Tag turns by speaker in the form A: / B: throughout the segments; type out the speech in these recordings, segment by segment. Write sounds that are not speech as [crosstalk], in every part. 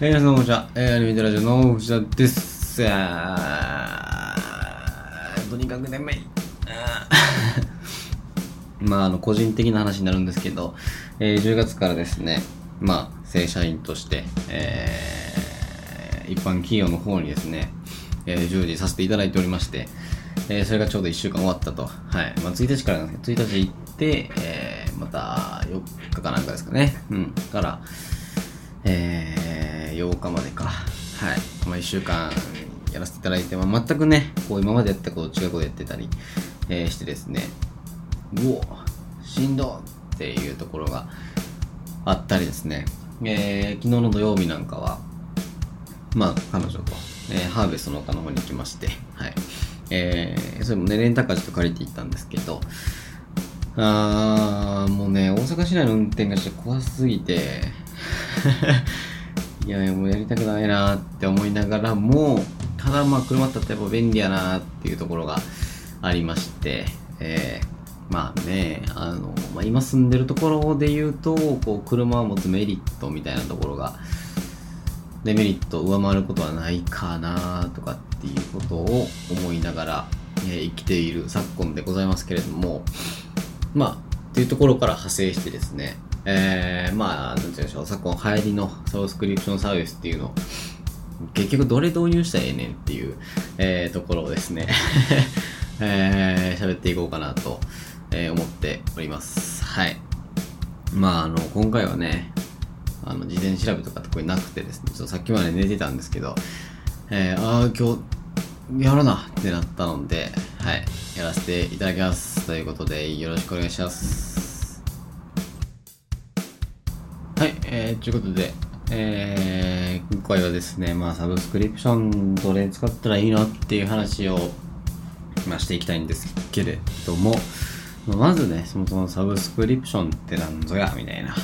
A: えー、皆さんこんにちは。えー、アニメテラジオの藤田です。あとにかく眠い。[laughs] まあ、あの、個人的な話になるんですけど、えー、10月からですね、まあ、正社員として、えー、一般企業の方にですね、えー、従事させていただいておりまして、えー、それがちょうど1週間終わったと。はい。まあ、1日からなんですけど、1日行って、えー、また4日かなんかですかね。うん。から、えー、8日までか。はい。まあ、1週間やらせていただいて、まあ、全くね、こう今までやったこと違うことやってたり、えーしてですね、うおしんどっていうところがあったりですね、えー昨日の土曜日なんかは、まあ、彼女と、えーハーベストの丘の方に行きまして、はい。えーそれもね、レンタカーちょっと借りて行ったんですけど、あー、もうね、大阪市内の運転がして怖すぎて、いやいや、もうやりたくないなって思いながらも、ただまあ、車だったらやっぱ便利やなっていうところがありまして、えーまあね、あの、まあ、今住んでるところで言うと、こう、車を持つメリットみたいなところが、デメリットを上回ることはないかなとかっていうことを思いながら、えー生きている昨今でございますけれども、まあ、っていうところから派生してですね、えー、まあ、なんて言うんでしょう、昨今流行りのサブスクリプションサービスっていうのを、結局どれ導入したらええねんっていう、えー、ところをですね、[laughs] えー、喋っていこうかなと、え思っております。はい。まあ、あの、今回はね、あの、事前調べとか特になくてですね、ちょっとさっきまで寝てたんですけど、えー、ああ、今日、やるなってなったので、はい、やらせていただきます。ということで、よろしくお願いします。はい、えー、ということで、えー、今回はですね、まあ、サブスクリプションどれ使ったらいいのっていう話を、まあ、していきたいんですけれども、まあまずね、そもそもサブスクリプションってなんぞや、みたいな。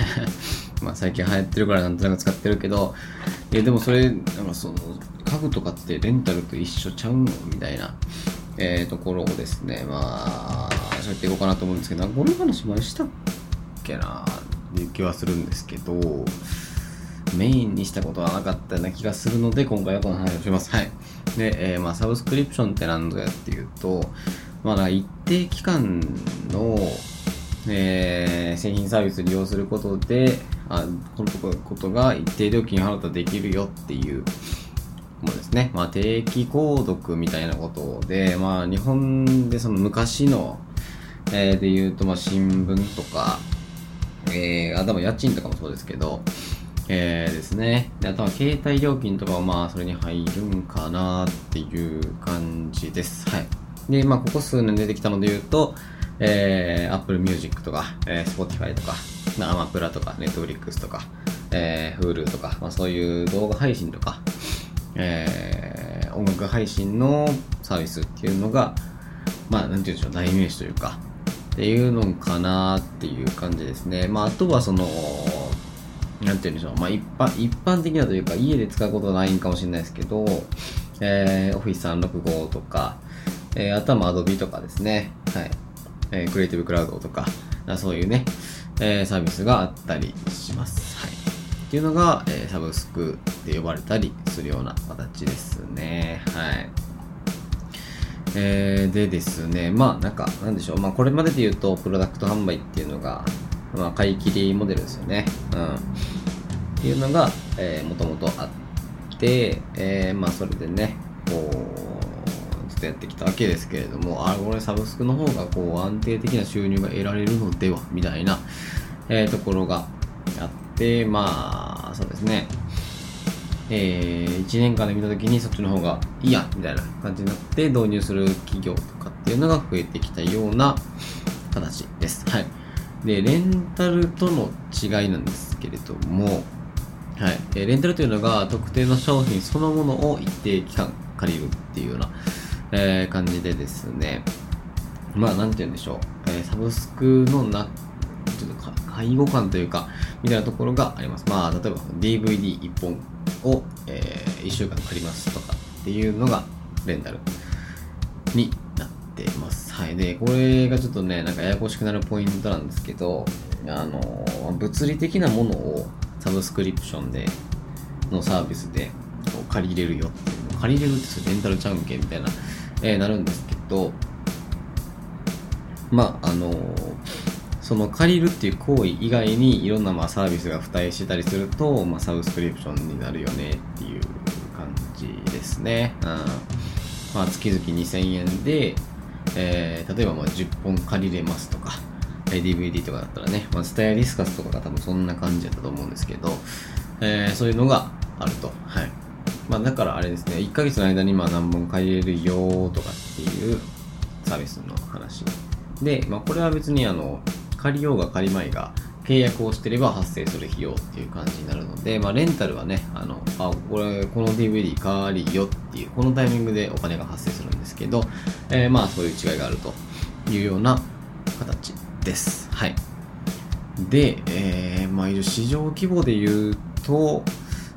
A: [laughs] まあ最近流行ってるからなんとなく使ってるけど、いやでもそれ、なんかその、家具とかってレンタルと一緒ちゃうの？みたいな、えー、ところをですね、まあ、喋っていこうかなと思うんですけど、なんかこの話前したっけな？っていう気はするんですけど、メインにしたことはなかったような気がするので、今回はこの話をします。はい。で、えーまあ、サブスクリプションって何ぞやっていうと、まあ、一定期間の、えー製品サービスを利用することで、あこのことが一定料金払ったらできるよっていうものですね。まあ、定期購読みたいなことで、まあ、日本でその昔の、えーで言うと、まあ、新聞とか、えー、あとは家賃とかもそうですけど、えー、ですね。であとは携帯料金とかはまあそれに入るんかなっていう感じです。はい。で、まあここ数年出てきたので言うと、えー、Apple Music とか、えー、Spotify とか、アマプラとか、Netflix とか、えー、Hulu とか、まあそういう動画配信とか、えー、音楽配信のサービスっていうのが、まあなんて言うんでしょう、代名詞というか、っていうのかなっていう感じですね。まああとはその、なんて言うんでしょう、まあ一般、一般的なというか、家で使うことはないんかもしれないですけど、えー、Office 365とか、えー、あとは Adobe とかですね、はい。えー、クリエイティブクラウドとか、そういうね、えー、サービスがあったりします。はい。っていうのが、えーサブスクで呼ばれたりするような形ですね。はい。えー、でですね、まあなんか、なんでしょう、まあこれまでで言うと、プロダクト販売っていうのが、まあ買い切りモデルですよね。うん。っていうのが、えー、もともとあって、えー、まあそれでね、こう、ずっとやってきたわけですけれども、あ、これサブスクの方がこう安定的な収入が得られるのでは、みたいな、えー、ところがあって、まあ、そうですね。えー、1年間で見たときにそっちの方がいいやみたいな感じになって導入する企業とかっていうのが増えてきたような形です。はい。で、レンタルとの違いなんですけれども、はい。えレンタルというのが特定の商品そのものを一定期間借りるっていうような、えー感じでですね、まあ、なんて言うんでしょう。えーサブスクのな、ちょっとか介護感というか、みたいなところがあります。まあ、例えば DVD1 本を、え1週間借りますとかっていうのがレンタルになってます。はい。で、これがちょっとね、なんかややこしくなるポイントなんですけど、あの、物理的なものをサブスクリプションでのサービスでこう借りれるよっていう借りれるってそれレンタルちゃうんけみたいな、えーなるんですけどまああのその借りるっていう行為以外にいろんなまあサービスが付帯してたりすると、まあ、サブスクリプションになるよねっていう感じですね。うんまあ、月々2000円で、えー例えばまあ10本借りれますとか、え DVD とかだったらね、まあ、スタイアリスカスとかが多分そんな感じだったと思うんですけど、えーそういうのがあると。はい。まあだからあれですね、1ヶ月の間にまあ何本借りれるよとかっていうサービスの話。で、まあこれは別にあの、借りようが借りまいが、契約をしてれば発生する費用っていう感じになるので、まあレンタルはね、あの、あ、これ、この DVD 借りよっていう、このタイミングでお金が発生するんですけど、えーまあそういう違いがあるというような形です。はい。で、えーまあ、市場規模で言うと、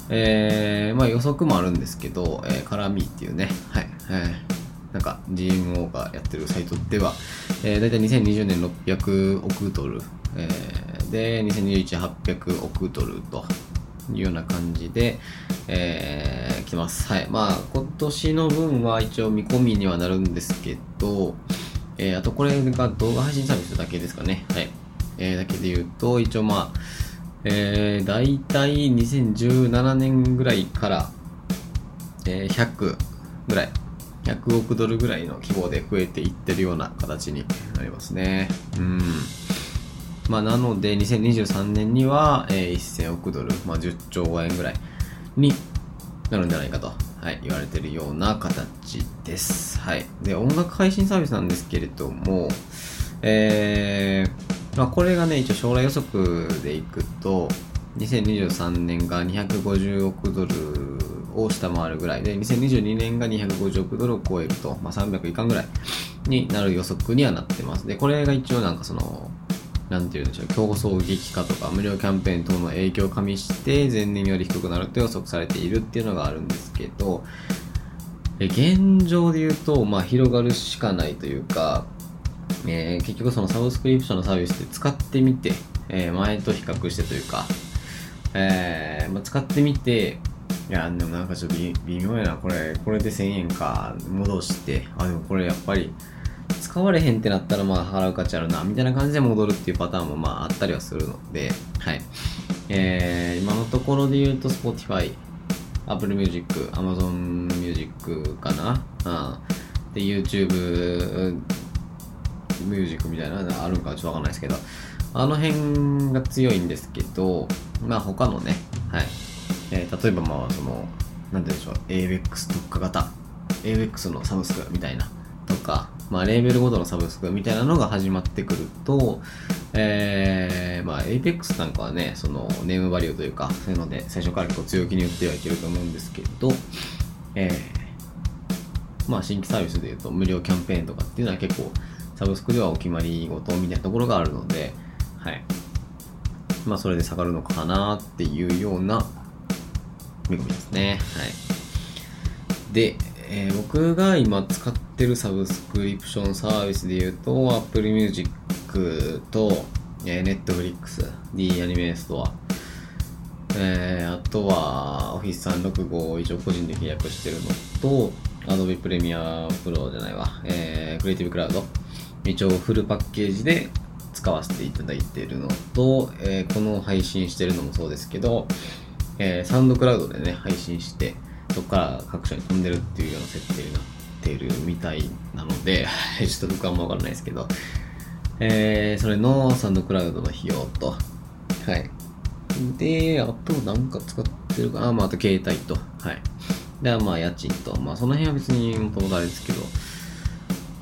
A: えーまあ、予測もあるんですけど、えー、カラミーっていうね、はい、えーなんか GMO がやってるサイトでは、えー、大体2020年600億ドル、えーで、2021 800億ドルというような感じで、えー来ます。はい。まあ、今年の分は一応見込みにはなるんですけど、えーあとこれが動画配信サービスだけですかね。はい。えーだけで言うと、一応まあ、えー、大体2017年ぐらいから、えー100ぐらい、100億ドルぐらいの規模で増えていってるような形になりますね。うん。まあ、なので、2023年には、えー1000億ドル、まあ、10兆円ぐらいになるんじゃないかと、はい、言われてるような形です。はい。で、音楽配信サービスなんですけれども、えー、まあ、これがね、一応将来予測でいくと、2023年が250億ドルを下回るぐらいで、2022年が250億ドルを超えると、まあ、300以下ぐらいになる予測にはなってます。で、これが一応なんかその、なんていうんでしょう、競争激化とか無料キャンペーン等の影響を加味して、前年より低くなると予測されているっていうのがあるんですけど、現状で言うと、まあ、広がるしかないというか、えー結局そのサブスクリプションのサービスで使ってみて、えー前と比較してというか、えーまあ、使ってみて、いや、でもなんかちょっと微妙やな、これ、これで1000円か、戻して、あ、でもこれやっぱり、使われへんってなったらまあ払う価値あるな、みたいな感じで戻るっていうパターンもまああったりはするので、はい。えー、今のところで言うと Spotify、Apple Music、Amazon Music かな。うん。で、YouTube Music みたいなのあるんかちょっとわかんないですけど、あの辺が強いんですけど、まあ他のね、はい。えー例えばまあその、なんて言うんでしょう、ABEX 特化型、ABEX のサブスクみたいな、とか、まあレーベルごとのサブスクみたいなのが始まってくると、えー、まあ APEX なんかはね、そのネームバリューというか、そういうので最初から結構強気に言ってはいけると思うんですけど、えー、まあ新規サービスで言うと無料キャンペーンとかっていうのは結構サブスクではお決まりごとみたいなところがあるので、はい。まあそれで下がるのかなっていうような見込みですね。はい。で、えー僕が今使ってるサブスクリプションサービスで言うと、Apple Music と、えー Netflix、D アニメストア、えーあとは Office 365を一応個人で契約してるのと、Adobe Premiere Pro じゃないわ、えー、Creative Cloud、一応フルパッケージで使わせていただいているのと、えーこの配信してるのもそうですけど、えーサウンドクラウドでね、配信して、そこから各所に飛んでるっていうような設定になってるみたいなので、[laughs] ちょっと僕はあんまわからないですけど、えーそれのサウンドクラウドの費用と、はい。で、あとなんか使ってるかな、まあ、あと携帯と、はい。で、まあ、家賃と、まあ、その辺は別にもともとあれですけど、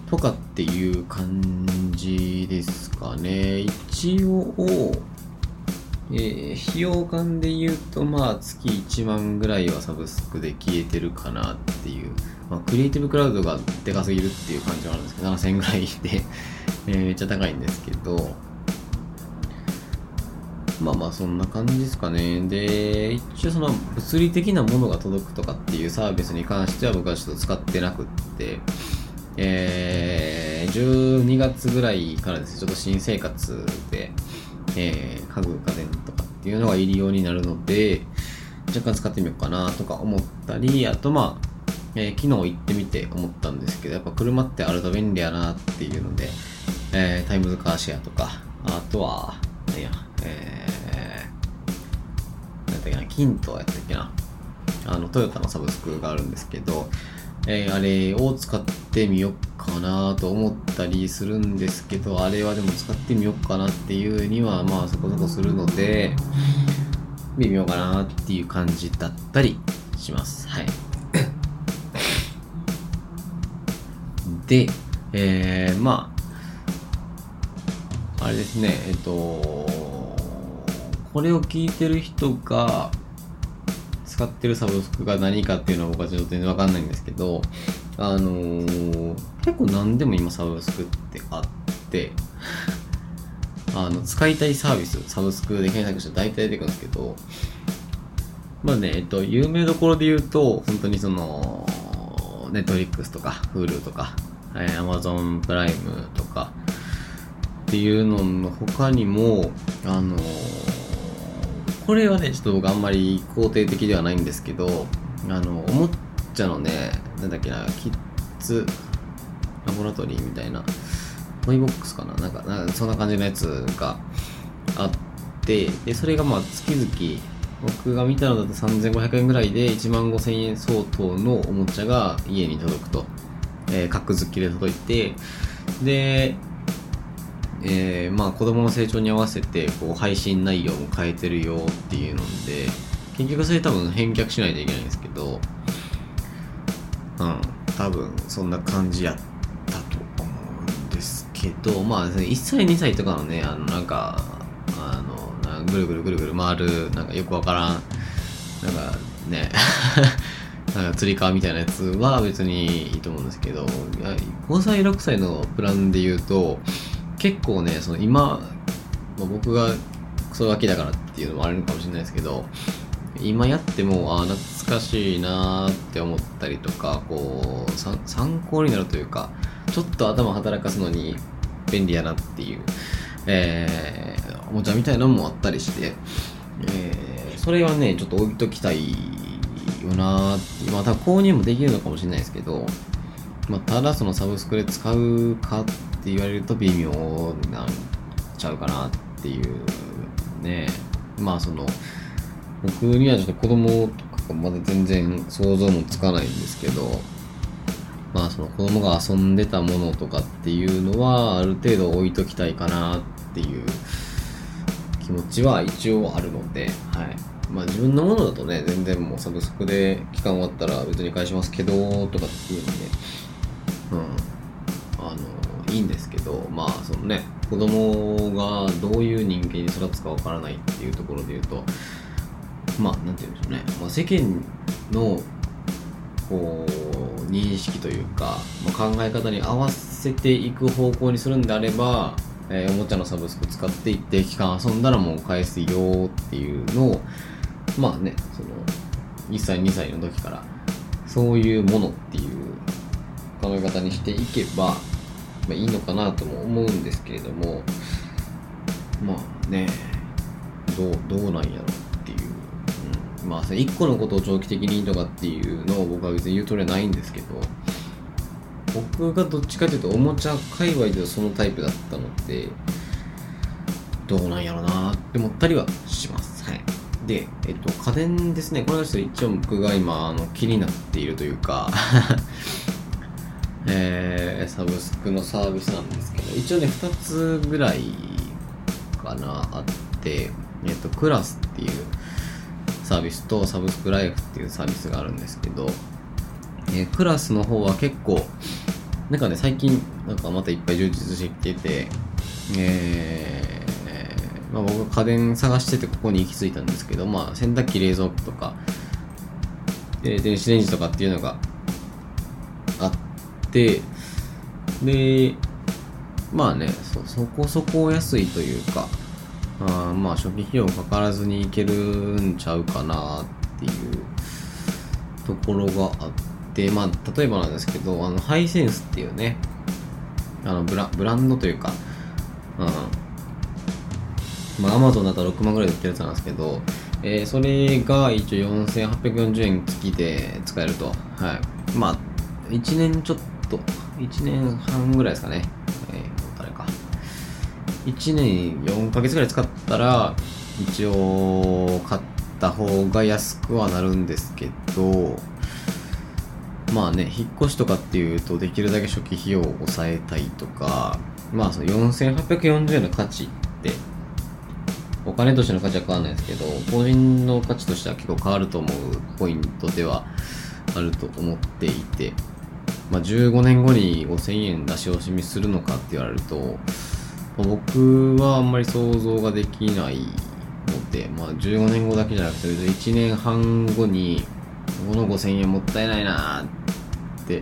A: とかっていう感じですかね。一応、えー費用感で言うと、まあ、月1万ぐらいはサブスクで消えてるかなっていう。まあ、クリエイティブクラウドがでかすぎるっていう感じはあるんですけど、7000ぐらいで、えめっちゃ高いんですけど、まあまあそんな感じですかね。で、一応その物理的なものが届くとかっていうサービスに関しては僕はちょっと使ってなくって、えー、12月ぐらいからですね、ちょっと新生活で、えー、家具家電とかっていうのが入りようになるので、若干使ってみようかなとか思ったり、あとまあ、えー、昨日行ってみて思ったんですけど、やっぱ車ってあると便利やなっていうので、えー、タイムズカーシェアとか、あとは、何や、えー、なんだっけな、キントやったっけな、あの、トヨタのサブスクがあるんですけど、えー、あれを使ってみようかなと思ったりするんですけど、あれはでも使ってみようかなっていうには、まあそこそこするので、微妙かなっていう感じだったりします。はい。で、えー、まあ、あれですね、えっと、これを聞いてる人が使ってるサブスクが何かっていうのは僕はちょっと全然わかんないんですけど、あのー、結構何でも今サブスクってあって、あの、使いたいサービス、サブスクで検索したら大体出てくるんですけど、まあね、えっと、有名どころで言うと、本当にその、ネットリックスとか、Hulu とか、えー、Amazon プライムとかっていうのの他にも、あの、これはね、ちょっと僕あんまり肯定的ではないんですけど、あの、おもちゃのね、なんだっけな、キッズラボラトリーみたいな、トイボックスかな？なんか、なんかそんな感じのやつがあって、で、それがまあ月々、僕が見たのだと3500円ぐらいで1万5000円相当のおもちゃが家に届くと。えー、格付きで届いて、で、えー、まあ子供の成長に合わせてこう配信内容も変えてるよっていうので、結局それ多分返却しないといけないんですけど、うん、多分そんな感じやっけど、まあ、1歳2歳とかのね、あのなんか、あの、ぐるぐるぐるぐる回る、なんかよくわからん、なんかね [laughs] なんか釣り革みたいなやつは別にいいと思うんですけど、5歳、6歳のプランで言うと、結構ね、その今、まあ、僕がクソガキだからっていうのもあるのかもしれないですけど、今やっても、ああ、懐かしいなーって思ったりとか、こう、参考になるというか、ちょっと頭働かすのに便利やなっていう、えー、おもちゃみたいなのもあったりして、えー、それはね、ちょっと置いときたいよなーまあ多分購入もできるのかもしれないですけど、まあ、ただそのサブスクで使うかって言われると微妙なんちゃうかなっていうね。まあその僕にはちょっと子供とかまだ全然想像もつかないんですけどまあその子供が遊んでたものとかっていうのはある程度置いときたいかなっていう気持ちは一応あるので、はい。まあ自分のものだとね、全然もうサブスクで期間終わったら別に返しますけど、とかっていうので、うん、あの、いいんですけど、まあそのね、子供がどういう人間に育つかわからないっていうところで言うと、まあなんて言うんでしょうね、まあ、世間のこう認識というか、まあ、考え方に合わせていく方向にするんであれば、えー、おもちゃのサブスク使っていって期間遊んだらもう返すよっていうのをまあね、その、1歳、2歳の時から、そういうものっていう考え方にしていけば、まあ、いいのかなとも思うんですけれども、まあね、どう、どうなんやろう。まあ、一個のことを長期的にとかっていうのを僕は別に言うとりはないんですけど、僕がどっちかというとおもちゃ界隈ではそのタイプだったので、どうなんやろうなって思ったりはします。はい。で、えっと、家電ですね。これは一応僕が今、あの、気になっているというか [laughs] えー、サブスクのサービスなんですけど、一応ね、2つぐらいかな、あって、えっと、クラスっていうサービスとサブスクライフっていうサービスがあるんですけど、えー、クラスの方は結構、なんかね、最近、なんかまたいっぱい充実してきてて、えー、まあ、僕は家電探しててここに行き着いたんですけど、まあ、洗濯機冷蔵庫とかで電子レンジとかっていうのがあってでまあねそそこそこ安いというかあまあ初期費用かからずにいけるんちゃうかなっていうところがあってまあ例えばなんですけどあのハイセンスっていうねあのブラブランドというか、うん、まあ、アマゾンだったら6万ぐらいで売ってるやつなんですけど、えーそれが一応4840円月で使えると。はい。まあ、1年ちょっと、1年半ぐらいですかね。1年4ヶ月ぐらい使ったら、一応買った方が安くはなるんですけど、まあね、引っ越しとかっていうと、できるだけ初期費用を抑えたいとか、まあ4840円の価値って、お金としての価値は変わらないですけど、個人の価値としては結構変わると思うポイントではあると思っていて、まあ、15年後に5000円出し惜しみするのかって言われると、ま僕はあんまり想像ができないので、まあ、15年後だけじゃなくて、1年半後に、この5000円もったいないなって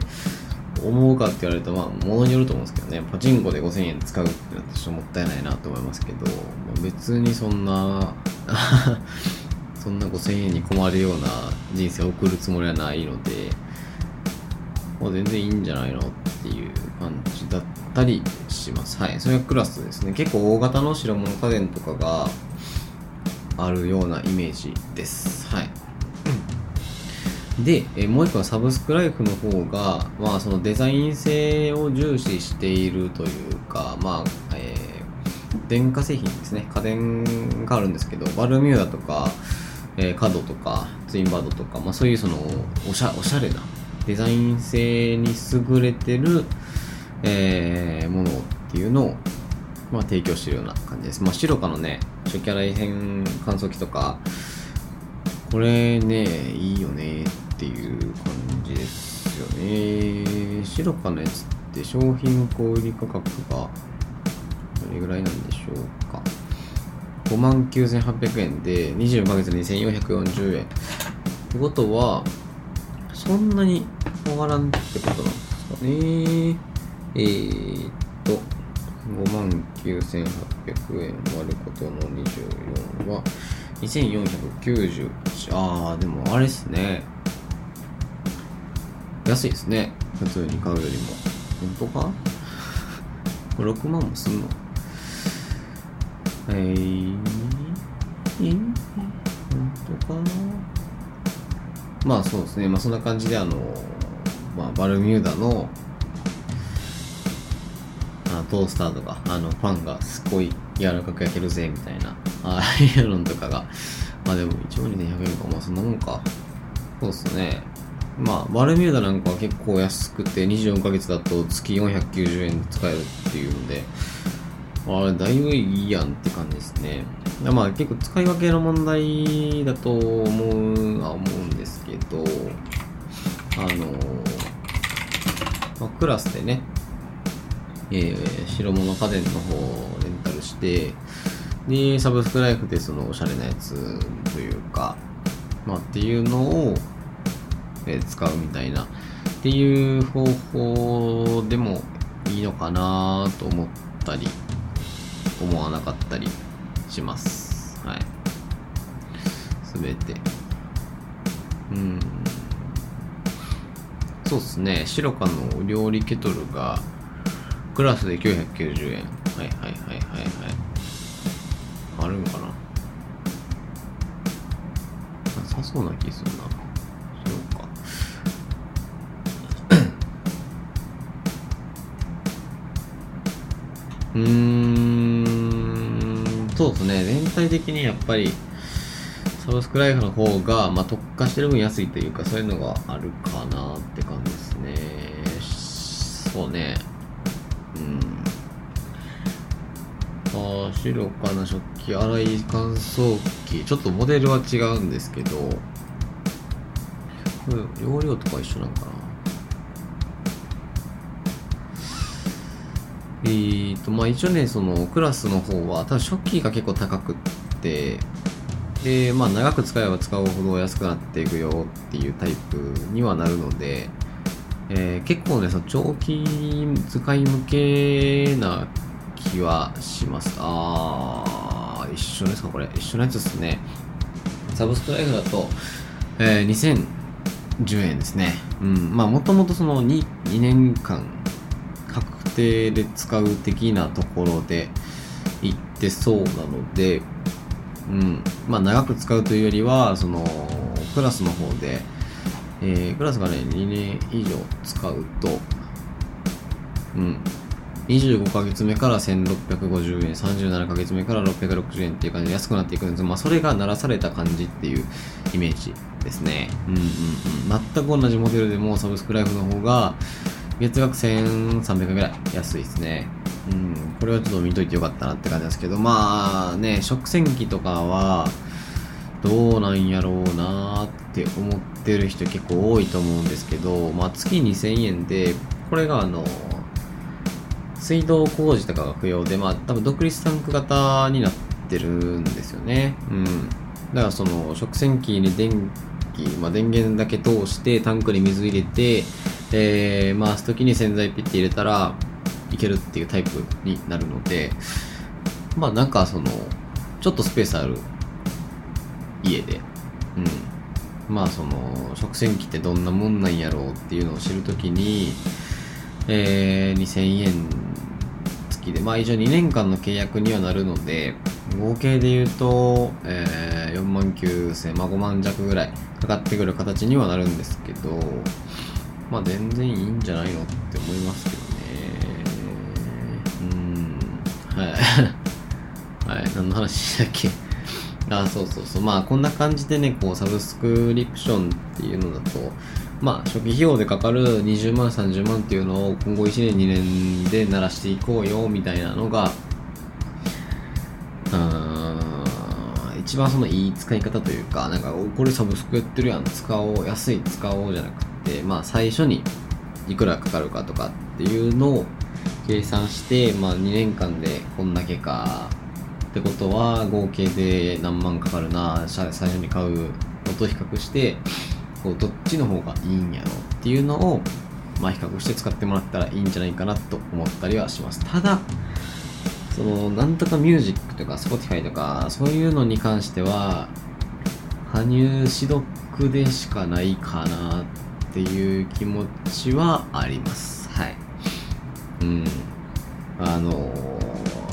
A: 思うかって言われると、まあ、ものによると思うんですけどね、パチンコで5000円使うってなったらちょっともったいないなと思いますけど、まあ別にそんな、[laughs] そんな5000円に困るような人生を送るつもりはないので、まあ、全然いいんじゃないのっていう感じだったりします。はい。それがクラスですね。結構大型の白物家電とかがあるようなイメージです。はい。で、えもう一個はサブスクライフの方が、まあ、そのデザイン性を重視しているというか、まあ、えー電化製品ですね。家電があるんですけど、バルミューダとか、えー、カドとか、ツインバードとか、まあ、そういうその、おしゃおしゃれな、デザイン性に優れてる、えーものっていうのを、まあ、提供してるような感じです。まあ、シロカのね、初期洗い変乾燥機とか、これね、いいよねっていう感じですよね。シロカのやつって商品小売価格がどれぐらいなんでしょうか。59,800円で24ヶ月2,440円。ってことは、そんなに変わらんってことなんですかね。えーっと、59,800円割ることの24は、2490ああでもあれっすね。安いですね。普通に買うよりも。本当か？これ6万もすんの？えー、えー、本当か？まあそうですね。まあそんな感じであのまあバルミューダのトースターとかあのパンがすっごい柔らかく焼けるぜみたいなああいうのとかがまあでも一応にね100円か。まあそんなもんか。そうっすね。まあバルミューダなんかは結構安くて24ヶ月だと月490円で使えるっていうのであれだいぶいいやんって感じですね。まあ結構使い分けの問題だと思うは思うんですけどあのまあ、クラスでねえー白物家電の方をレンタルして、で、サブスクライフでそのおしゃれなやつというか、まあっていうのを、えー使うみたいな、っていう方法でもいいのかなと思ったり、思わなかったりします。はい。すべて。うん。そうっすね。シロカの料理ケトルが、クラスで990円。はいはいはいはいはい。あるんかな？なさそうな気するな。そうか。うーん、そうですね。全体的にやっぱり、サブスクライフの方が、まあ、特化してる分安いというか、そういうのがあるかなって感じですね。そうね。白かな食器洗い乾燥機。ちょっとモデルは違うんですけど、これ容量とか一緒なのかなえーと、まあ一応ね、そのクラスの方は、多分初期が結構高くって、で、まあ長く使えば使うほど安くなっていくよっていうタイプにはなるので、えー結構ね、その長期使い向けな気はします。あー、一緒ですかこれ。一緒のやつですね。サブスクライフだと、えー、2010円ですね。うん。まあもともとその 2, 2年間確定で使う的なところで行ってそうなので、うん。まあ、長く使うというよりは、その、クラスの方で、えー、クラスがね、2年以上使うと、うん。25ヶ月目から1650円、37ヶ月目から660円っていう感じで安くなっていくんですまあ、それが鳴らされた感じっていうイメージですね。うんうんうん。全く同じモデルでもサブスクライフの方が、月額1300円ぐらい安いですね。うん、これはちょっと見といてよかったなって感じですけど、まあね、食洗機とかは、どうなんやろうなって思ってる人結構多いと思うんですけど、まあ月2000円で、これがあの、水道工事とかが不要で、まあ多分独立タンク型になってるんですよね。うん。だからその食洗機に電気、まあ電源だけ通してタンクに水入れて、えー、回す時に洗剤ピッて入れたらいけるっていうタイプになるので、まあなんかその、ちょっとスペースある家で、うん。まあその、食洗機ってどんなもんなんやろうっていうのを知るときに、えー、2000円付きで、まあ一応2年間の契約にはなるので、合計で言うと、えー、4万9000、まあ5万弱ぐらいかかってくる形にはなるんですけど、まあ全然いいんじゃないのって思いますけどね。うん。はい。[laughs] はい。何の話だっけ？[laughs] あ、そうそうそう。まあこんな感じでね、こうサブスクリプションっていうのだと、まあ初期費用でかかる20万、30万っていうのを今後1年、2年で鳴らしていこうよみたいなのが、うん一番そのいい使い方というか、なんか、これサブスクやってるやん、使おう、安い使おうじゃなくて、まあ最初にいくらかかるかとかっていうのを計算して、まあ2年間でこんだけか、ってことは合計で何万かかるな、最初に買うのと比較して、こうどっちの方がいいんやろっていうのを、まあ比較して使ってもらったらいいんじゃないかなと思ったりはします。ただ、その、なんとかミュージックとか、Spotify とか、そういうのに関しては、羽生指読でしかないかなっていう気持ちはあります。はい。うん。あの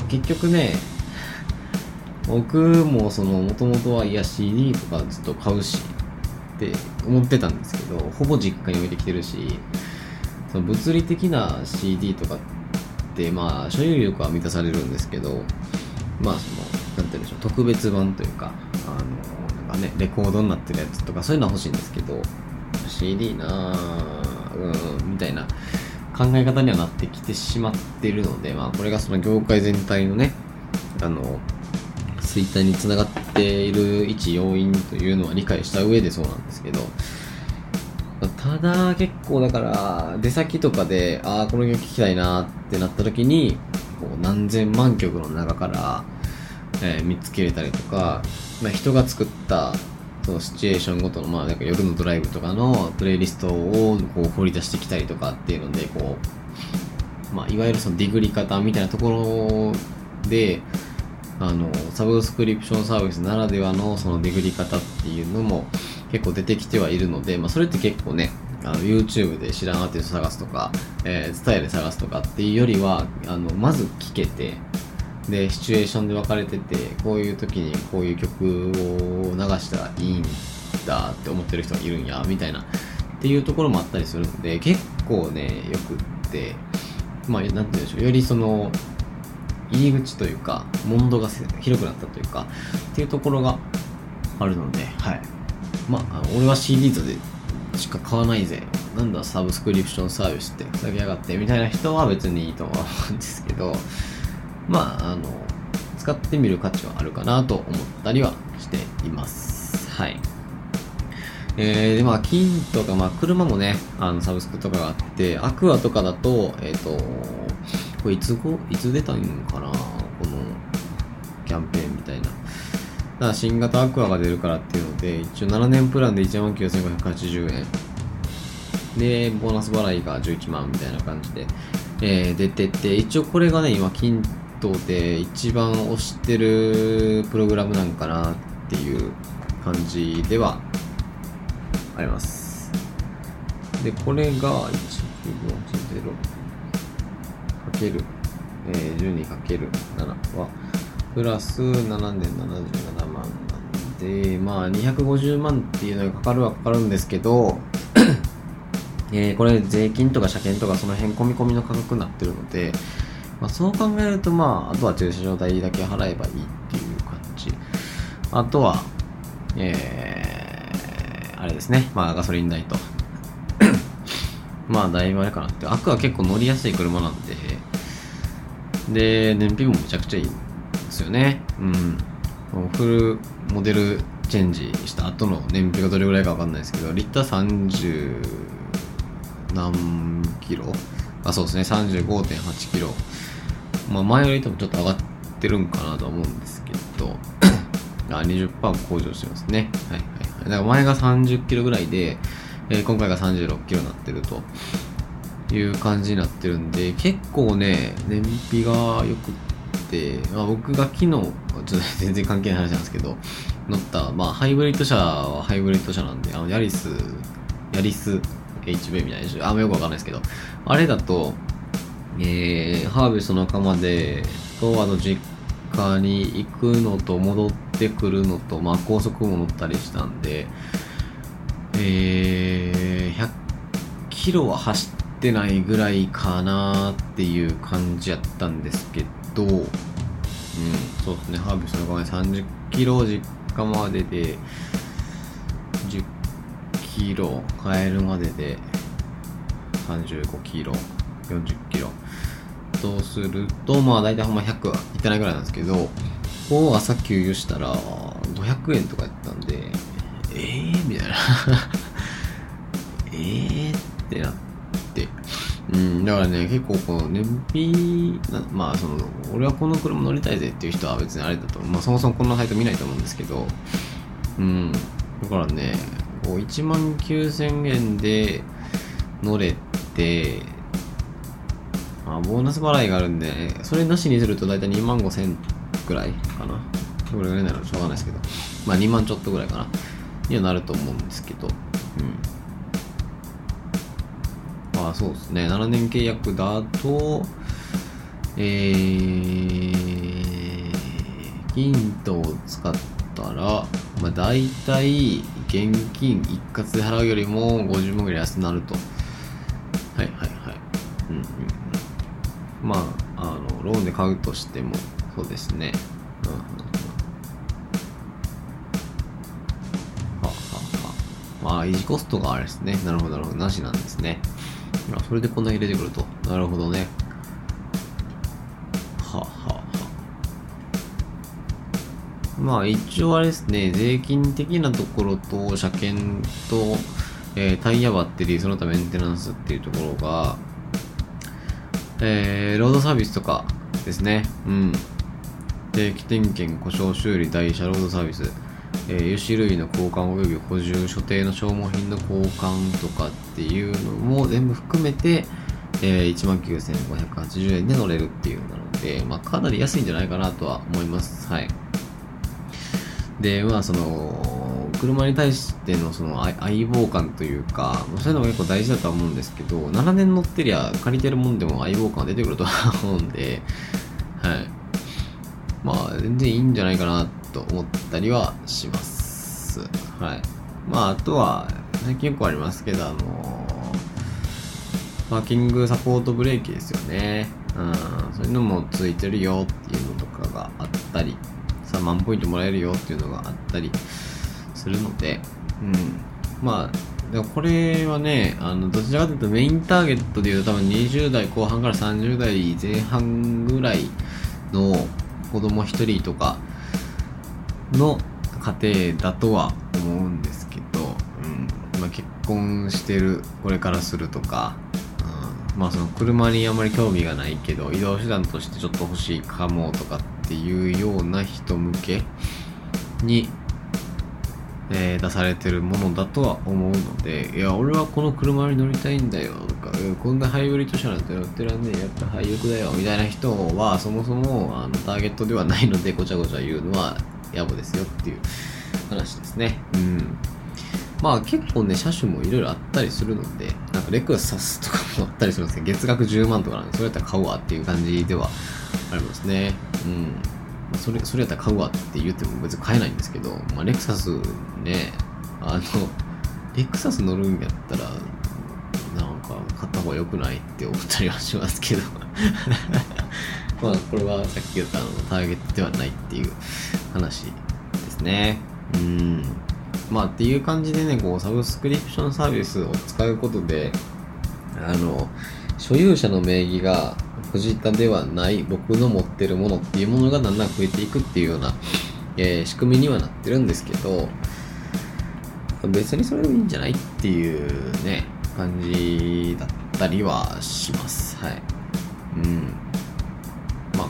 A: 結局ね、僕もその、もともとは、いや、CD とかずっと買うし、って思ってたんですけど、ほぼ実家に置いてきてるし、その物理的な CD とかって、まあ、所有力は満たされるんですけど、まあ、その、なんて言うんでしょう、特別版というか、あの、なんかね、レコードになってるやつとか、そういうのは欲しいんですけど、CD なぁ、うん、みたいな考え方にはなってきてしまってるので、まあ、これがその業界全体のね、あの、衰退につながっている一要因というのは理解した上でそうなんですけど、ただ結構だから出先とかでああこの曲聴きたいなってなった時にこう何千万曲の中から、えー見つけれたりとか、まあ、人が作ったそのシチュエーションごとの、まあ、なんか夜のドライブとかのプレイリストをこう掘り出してきたりとかっていうのでこう、まあ、いわゆるそのディグり方みたいなところであのサブスクリプションサービスならではのそのディグり方っていうのも結構出てきてはいるので、まあ、それって結構ねあの YouTube で知らんアーティスト探すとか、えー、伝えで探すとかっていうよりはあのまず聞けてでシチュエーションで分かれててこういう時にこういう曲を流したらいいんだって思ってる人がいるんやみたいなっていうところもあったりするので結構ねよくってまあなんて言うんでしょうよりその入り口というか問答が広くなったというかっていうところがあるのではい。まあ俺は CD とでしか買わないぜ。なんだサブスクリプションサービスってふざけやがってみたいな人は別にいいと思うんですけどまああの使ってみる価値はあるかなと思ったりはしています。はい。えー、でまあ金とか、まあ、車もねあのサブスクとかがあってアクアとかだとえっ、とこれいつごいつ出たんかなこのキャンペーンみたいな。だから新型アクアが出るからっていうので一応7年プランで19,580円。でボーナス払いが11万みたいな感じで、えー出てて一応これがね今金とで一番推してるプログラムなんかなっていう感じではあります。でこれが1、9、5、0、えー、12かける7はプラス7年77万なんで、まあ250万っていうのがかかるはかかるんですけど、[coughs] えーこれ税金とか車検とかその辺込み込みの価格になってるので、まあ、そう考えるとまああとは駐車場代だけ払えばいいっていう感じ。あとはえー、あれですね。まあガソリン代と。まあだいぶあれかなって。アクは結構乗りやすい車なんで。で燃費もめちゃくちゃいいんですよね。うん。フルモデルチェンジした後の燃費がどれぐらいかわかんないですけどリッター30何キロ？あそうですね。35.8キロ。まあ前より多分ちょっと上がってるんかなと思うんですけど。あ20%向上してますね。はいはいはい。だから前が30キロぐらいで、えー今回が36キロになってるという感じになってるんで結構ね燃費が良くって、まあ、僕が昨日ちょっと全然関係ない話なんですけど乗った、まあ、ハイブリッド車はハイブリッド車なんであのヤリスヤリス HB みたいなあんまよくわかんないですけどあれだとえー、ハーベストの釜でとあの実家に行くのと戻ってくるのと、まあ、高速も乗ったりしたんで、えー、キロは走ってないぐらいかなっていう感じやったんですけど、うん、そうですね、ハーベスの釜で30キロ実家までで、10キロ帰るまでで35キロ、40キロ。とすると、まあ大体ほんま100はいってないぐらいなんですけど、こう朝給油したら500円とかやったんで、えー？みたいな。[laughs] えー？ってなって。うん、だからね、結構この燃費、まあその、俺はこの車乗りたいぜっていう人は別にあれだと、まあそもそもこんなサイト見ないと思うんですけど、うん、だからね、こう1万9000円で乗れて、まあ、ボーナス払いがあるんで、それなしにすると大体2万5千くらいかな。これぐらいならしょうがないですけど。まあ2万ちょっとぐらいかな。にはなると思うんですけど。うん。あそうですね。7年契約だと、えー、ヒントを使ったら、まあ大体、現金一括で払うよりも50万ぐらい安くなると。はいはいはい。うんうん。まあ、あの、ローンで買うとしても、そうですね。うん。ははは。まあ、維持コストがあれですね。なるほど、なるほど。なしなんですね。あそれでこんなに出てくると。なるほどね。はあはあは。まあ、一応あれですね。税金的なところと、車検と、えータイヤバッテリー、その他メンテナンスっていうところが、えー、ロードサービスとかですね。うん。定期点検、故障修理、台車、ロードサービス、えー、油脂類の交換及び補充、所定の消耗品の交換とかっていうのも全部含めて、えー、19,580円で乗れるっていうなので、まあ、かなり安いんじゃないかなとは思います。はい。で、まあ、その、車に対してのその相棒感というか、そういうのが結構大事だとは思うんですけど、7年乗ってりゃ借りてるもんでも相棒感が出てくるとは思うんで、はい。まあ、全然いいんじゃないかなと思ったりはします。はい。まあ、あとは、最近よくありますけど、あのパーキングサポートブレーキですよね。うん、そういうのもついてるよっていうのとかがあったり、3万ポイントもらえるよっていうのがあったりするので、うん。まあ、でもこれはね、あの、どちらかというとメインターゲットでいうと多分20代後半から30代前半ぐらいの子供1人とかの家庭だとは思うんですけど、うんまあ、結婚してるこれからするとか、うん、まあその車にあまり興味がないけど移動手段としてちょっと欲しいかもとかっていうような人向けに、えー出されてるものだとは思うのでいや俺はこの車に乗りたいんだよとかこんなハイブリッド車なんて乗ってらんねえやっぱ廃屋だよみたいな人はそもそもあのターゲットではないのでごちゃごちゃ言うのは野暮ですよっていう話ですね。うん。まあ結構ね車種もいろいろあったりするのでなんかレクサスとかもあったりするんですけど月額10万とかなんでそれやったら買うわっていう感じではありますね。うん。まそれ、それやったら買うわって言っても別に買えないんですけど、まあ、レクサスね、あの、レクサス乗るんやったら、なんか買った方が良くないって思ったりはしますけど。まあ、これはさっき言ったあのターゲットではないっていう話ですね。うん。まあ、っていう感じでね、こう、サブスクリプションサービスを使うことで、あの、所有者の名義が藤田ではない僕の持ってるものっていうものがだんだん増えていくっていうような、えー、仕組みにはなってるんですけど、別にそれでもいいんじゃないっていうね、感じだったりはします。はい。うん。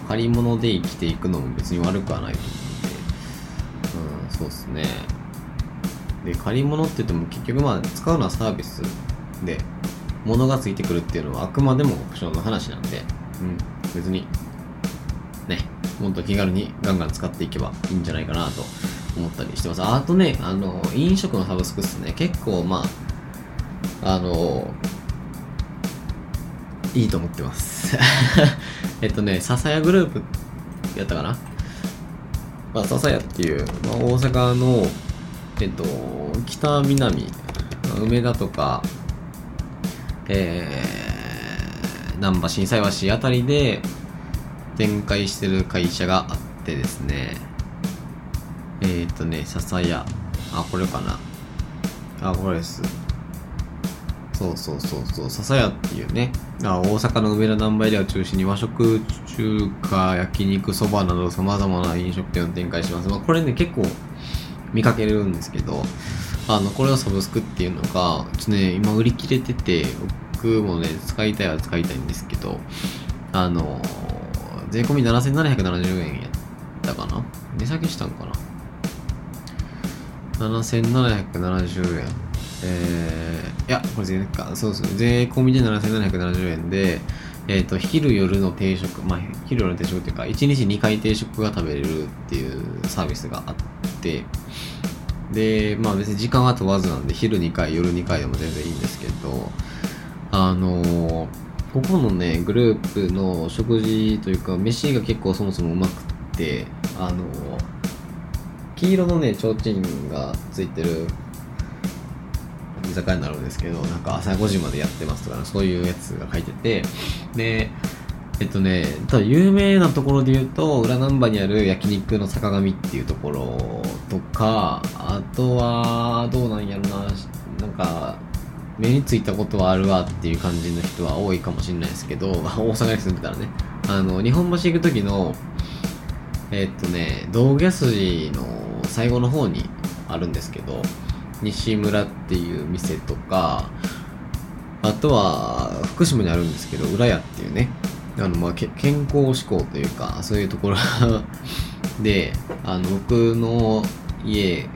A: 借り物で生きていくのも別に悪くはないと思うんで、うん、そうですね。で、借り物って言っても結局まあ、使うのはサービスで、物がついてくるっていうのはあくまでもオプションの話なんで、うん、別に、ね、もっと気軽にガンガン使っていけばいいんじゃないかなと思ったりしてます。あとね、あの、飲食のサブスクっすね、結構まあ、あの、いいと思ってます。[laughs] えっとね、笹谷グループやったかな？まあ、笹谷っていう、まあ、大阪の、えっと、北南、梅田とか、えー、難波震災橋あたりで展開してる会社があってですね、えっ、とね、笹屋。あ、これかな。あ、これです。そうそうそうそう、笹屋っていうね、あ大阪の梅田南梅でを中心に和食、中華、焼肉、そばなど様々な飲食店を展開します。まあ、これね、結構見かけるんですけど、あの、これをサブスクっていうのが、ちょっとね、今売り切れてて、僕もね、使いたいは使いたいんですけど、あの、税込み7770円やったかな値下げしたんかな7770円。えー、いや、これ税か。そうですね。税込みで7770円で、えっ、ー、と、昼夜の定食、まあ、昼夜の定食っていうか、1日2回定食が食べれるっていうサービスがあって、で、まあ別に時間は問わずなんで、昼2回、夜2回でも全然いいんですけど、あのー、ここのね、グループの食事というか、飯が結構そもそもうまくって、あの、黄色のね、提灯がついてる居酒屋になるんですけど、なんか朝5時までやってますとか、そういうやつが書いてて、で、えっとね、ただ有名なところで言うと、裏難波にある焼肉の坂上っていうところとか、あとは、どうなんやろな、なんか、目についたことはあるわっていう感じの人は多いかもしれないですけど、[laughs] 大阪に住んでたらね、あの、日本橋行く時の、えっとね、道具筋の最後の方にあるんですけど、西村っていう店とか、あとは、福島にあるんですけど、浦屋っていうね、あの、まあ、健康志向というか、そういうところ [laughs] で、あの、僕の家、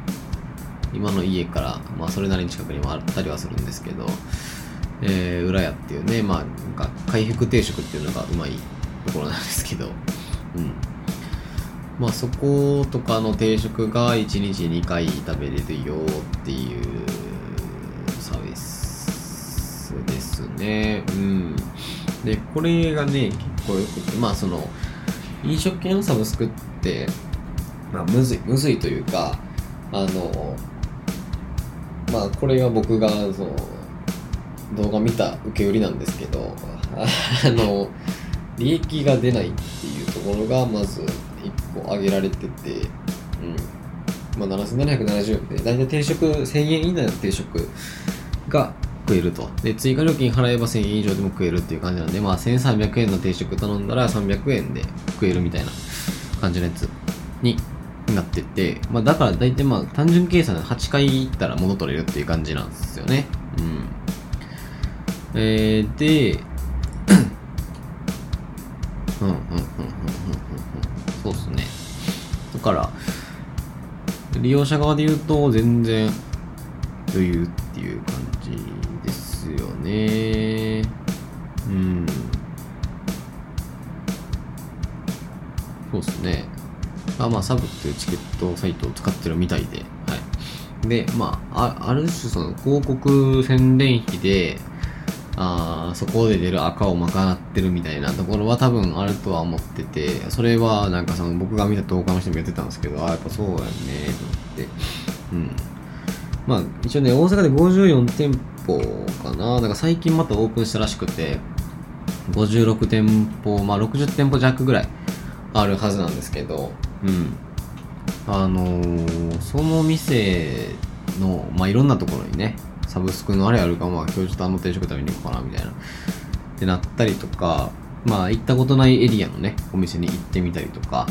A: 今の家から、まあ、それなりに近くにもあったりはするんですけど、えー、浦屋っていうね、まあ、なんか、回復定食っていうのがうまいところなんですけど、うん。まあ、そことかの定食が1日2回食べれるよっていうサービスですね。うん。で、これがね、結構よくて、まあ、その、飲食系のサブスクって、まあ、むずい、むずいというか、あの、まあこれは僕がその動画見た受け売りなんですけどあの利益が出ないっていうところがまず1個挙げられてて、うんまあ、7770円で大体定食1000円以内の定食が食えるとで追加料金払えば1000円以上でも食えるっていう感じなんで、まあ、1300円の定食頼んだら300円で食えるみたいな感じのやつになってて、まあ、だから大体まあ単純計算で8回行ったら戻取れるっていう感じなんですよね。うん。えー、で、[coughs] うんうんうんだから、利用者側で言うと全然余裕っていう感じですよね。うん。そうっすね。あまあ、サブっていうチケットサイトを使ってるみたいで、はい。で、まあ、あある種その広告宣伝費で、あそこで出る赤を賄ってるみたいなところは多分あるとは思ってて、それはなんかその僕が見た動画の人も言ってたんですけど、あやっぱそうやねと思って。うん。まあ一応ね、大阪で54店舗かな。なんか最近またオープンしたらしくて、56店舗、まあ60店舗弱ぐらいあるはずなんですけど、うん。あのー、その店の、まあいろんなところにね、サブスクのあれあるか、まあ今日ちょっとあの定食食べに行こうかな、みたいな。ってなったりとか、まあ行ったことないエリアのね、お店に行ってみたりとか、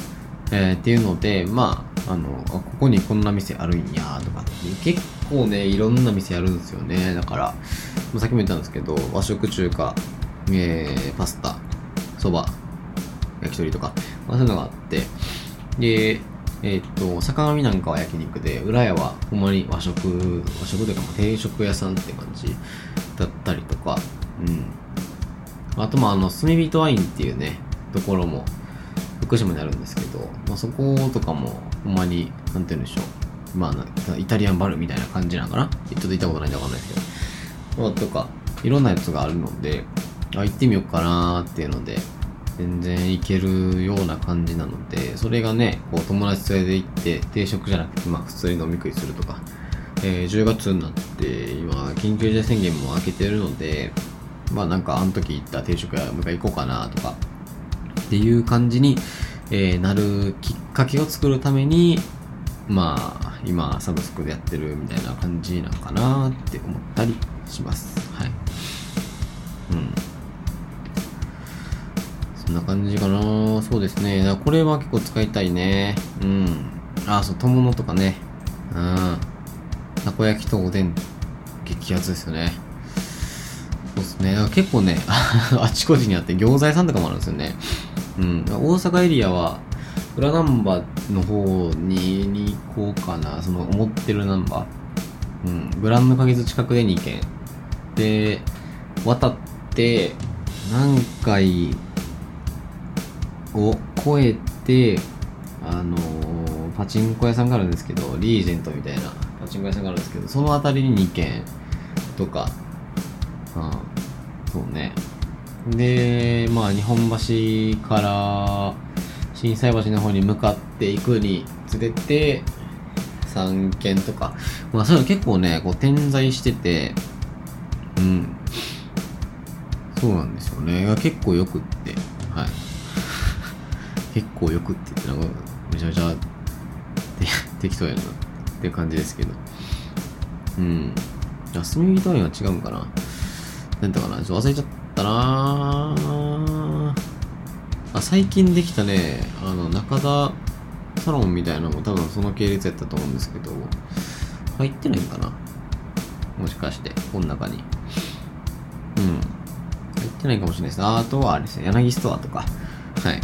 A: えー、っていうので、まあ、あの、ここにこんな店あるんや、とかって結構ね、いろんな店あるんですよね。だからま、さっきも言ったんですけど、和食、中華、えー、パスタ、そば、焼き鳥とか、まあ、そういうのがあって、で、えっ、と、坂上なんかは焼肉で、浦屋はほんまに和食、和食というか定食屋さんって感じだったりとか、うん。あと、まあ、あの、炭火とワインっていうね、ところも、福島にあるんですけど、まあ、そことかも、ほんまに、なんて言うんでしょう。まあ、イタリアンバルみたいな感じなのかな？ちょっと行ったことないんでわかんないですけど。まあ、とか、いろんなやつがあるので、あ、行ってみようかなーっていうので、全然行けるような感じなので、それがね、こう友達連れて行って定食じゃなくて、まあ普通に飲み食いするとか、えー、10月になって今緊急事態宣言も明けてるので、まあなんかあの時行った定食屋もう一回行こうかなとか、っていう感じに、えー、なるきっかけを作るために、まあ今サブスクでやってるみたいな感じなのかなって思ったりします。はい。うん。そんな感じかなそうですね。これは結構使いたいね。うん。あ、そう、友のとかね。うん。たこ焼きとおでん、激アツですよね。そうですね。結構ね、[laughs] あちこちにあって餃子屋さんとかもあるんですよね。うん。大阪エリアは、裏ナンバーの方にに行こうかな。その思ってるナンバー。うん。グランド花月近くで2軒。で、渡って、何回を超えて、あのー、パチンコ屋さんがあるんですけど、リージェントみたいなパチンコ屋さんがあるんですけど、その辺りに2軒とか、うん、そうね。で、まあ、日本橋から心斎橋の方に向かっていくにつれて、3軒とか、まあ、そういうの結構ね、こう点在してて、うん。そうなんですよね。結構よくって、はい。結構よくって言ってなんかめちゃめちゃ適当やな。っていう感じですけど。うん。あ炭火とは違うんかな。何だかな。ちょっと忘れちゃったな。あ最近できたね。あの中田サロンみたいなのも多分その系列やったと思うんですけど入ってないんかな。もしかしてこの中に。うん。入ってないかもしれないです。あとはあれですね。柳ストアとか。はい。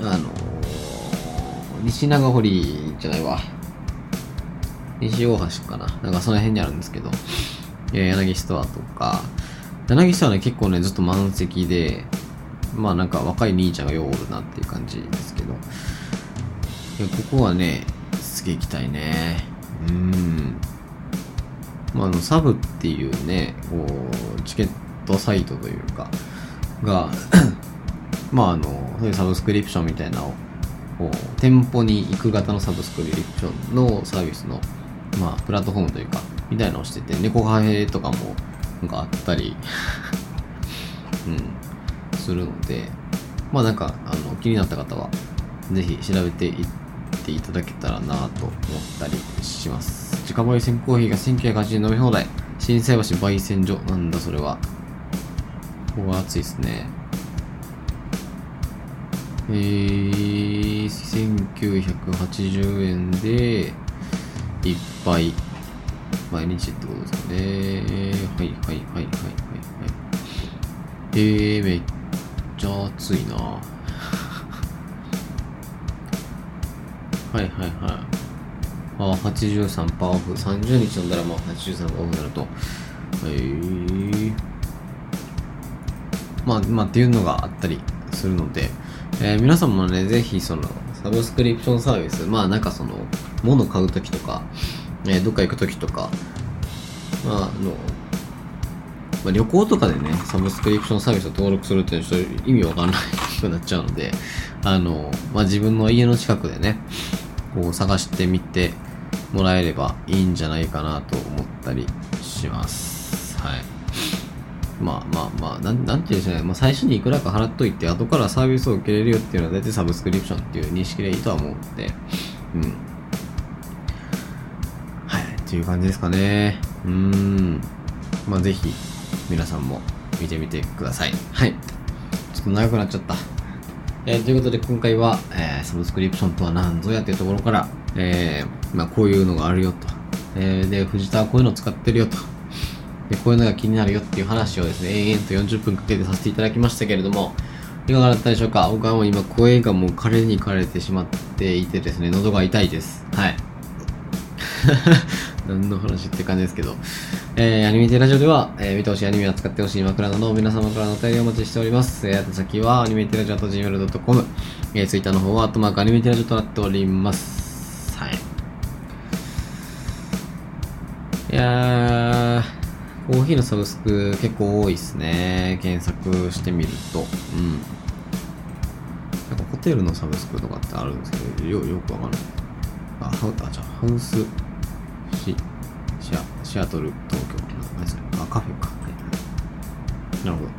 A: あのー、西長堀じゃないわ。西大橋かな。なんかその辺にあるんですけど、えー、柳ストアとか、柳ストアね、結構ね、ずっと満席で、まあなんか若い兄ちゃんがようおるなっていう感じですけど、いやここはね、すげえ行きたいね。うん。まあ、あの、サブっていうね、こう、チケットサイトというか、がまああの、そういうサブスクリプションみたいなのを、こう、店舗に行く型のサブスクリプションのサービスの、まあ、プラットフォームというか、みたいなのをしてて、猫カフェとかも、なんかあったりうん、するので、まあなんか、あの、気になった方は、ぜひ調べていっていただけたらなと思ったりします。自家焙煎コーヒーが1980円飲み放題。新生橋焙煎所。なんだそれは。ここが暑いですね。えー、1980円で、いっぱい、毎日ってことですかね。はいはいはいはいはいはい。えー、めっちゃ暑いなはいはいはい。あ、83%オフ。30日飲んだらまあ83%オフになると。えー、まあ、まあっていうのがあったりするので、えー、皆さんもね、ぜひその、サブスクリプションサービス、まあなんかその、物買うときとか、えー、どっか行くときとか、まあ、あの、まあ、旅行とかでね、サブスクリプションサービスを登録するっていうのはちょっと意味わかんないくなっちゃうので、あの、まあ、自分の家の近くでね、こう探してみてもらえればいいんじゃないかなと思ったりします。はい。まあまあまあ、なんなんていうんでしょうね。まあ、最初にいくらか払っといて、後からサービスを受けれるよっていうのは大体サブスクリプションっていう認識でいいとは思うので、うん。はい、っていう感じですかね。うーん。まあぜひ、皆さんも見てみてください。はい。ちょっと長くなっちゃった。えーということで今回は、えーサブスクリプションとは何ぞやっていうところから、えーまあこういうのがあるよと。えーで、藤田はこういうの使ってるよと。で、こういうのが気になるよっていう話をですね、延々と40分かけてさせていただきましたけれども、いかがだったでしょうか？僕はもう今声がもう枯れに枯れてしまっていてですね、喉が痛いです。はい。[laughs] 何の話って感じですけど。えー、アニメテラジオでは、えー見てほしいアニメを使ってほしい枕など皆様からのお便りをお待ちしております。えー、宛先はアニメテラジオと gmail.com。えー、ツイッターの方は、アットマークアニメテラジオとなっております。はい。いやー、コーヒーのサブスク結構多いっすね。検索してみると。うん。なんかホテルのサブスクとかってあるんですけど、よよくわかんない。あ、ハウあじゃハウスシシアシアトル東京何それあカフェか、なるほど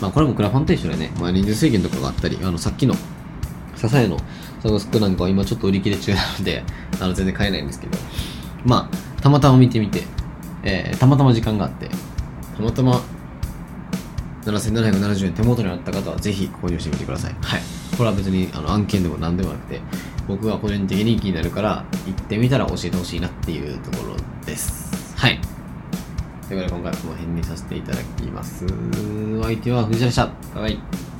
A: まあこれもクラファンと一緒でね、まあ、人数制限とかがあったりあのさっきの支えのサブスクなんかは今ちょっと売り切れ中なのであの全然買えないんですけどまあたまたま見てみて、えーたまたま時間があってたまたま7770円手元にあった方はぜひ購入してみてください。はい。これは別にあの案件でも何でもなくて、僕が個人的に気になるから、行ってみたら教えてほしいなっていうところです。はい。ということで今回はこの辺にさせていただきます。お相手は藤田でした。バイバイ。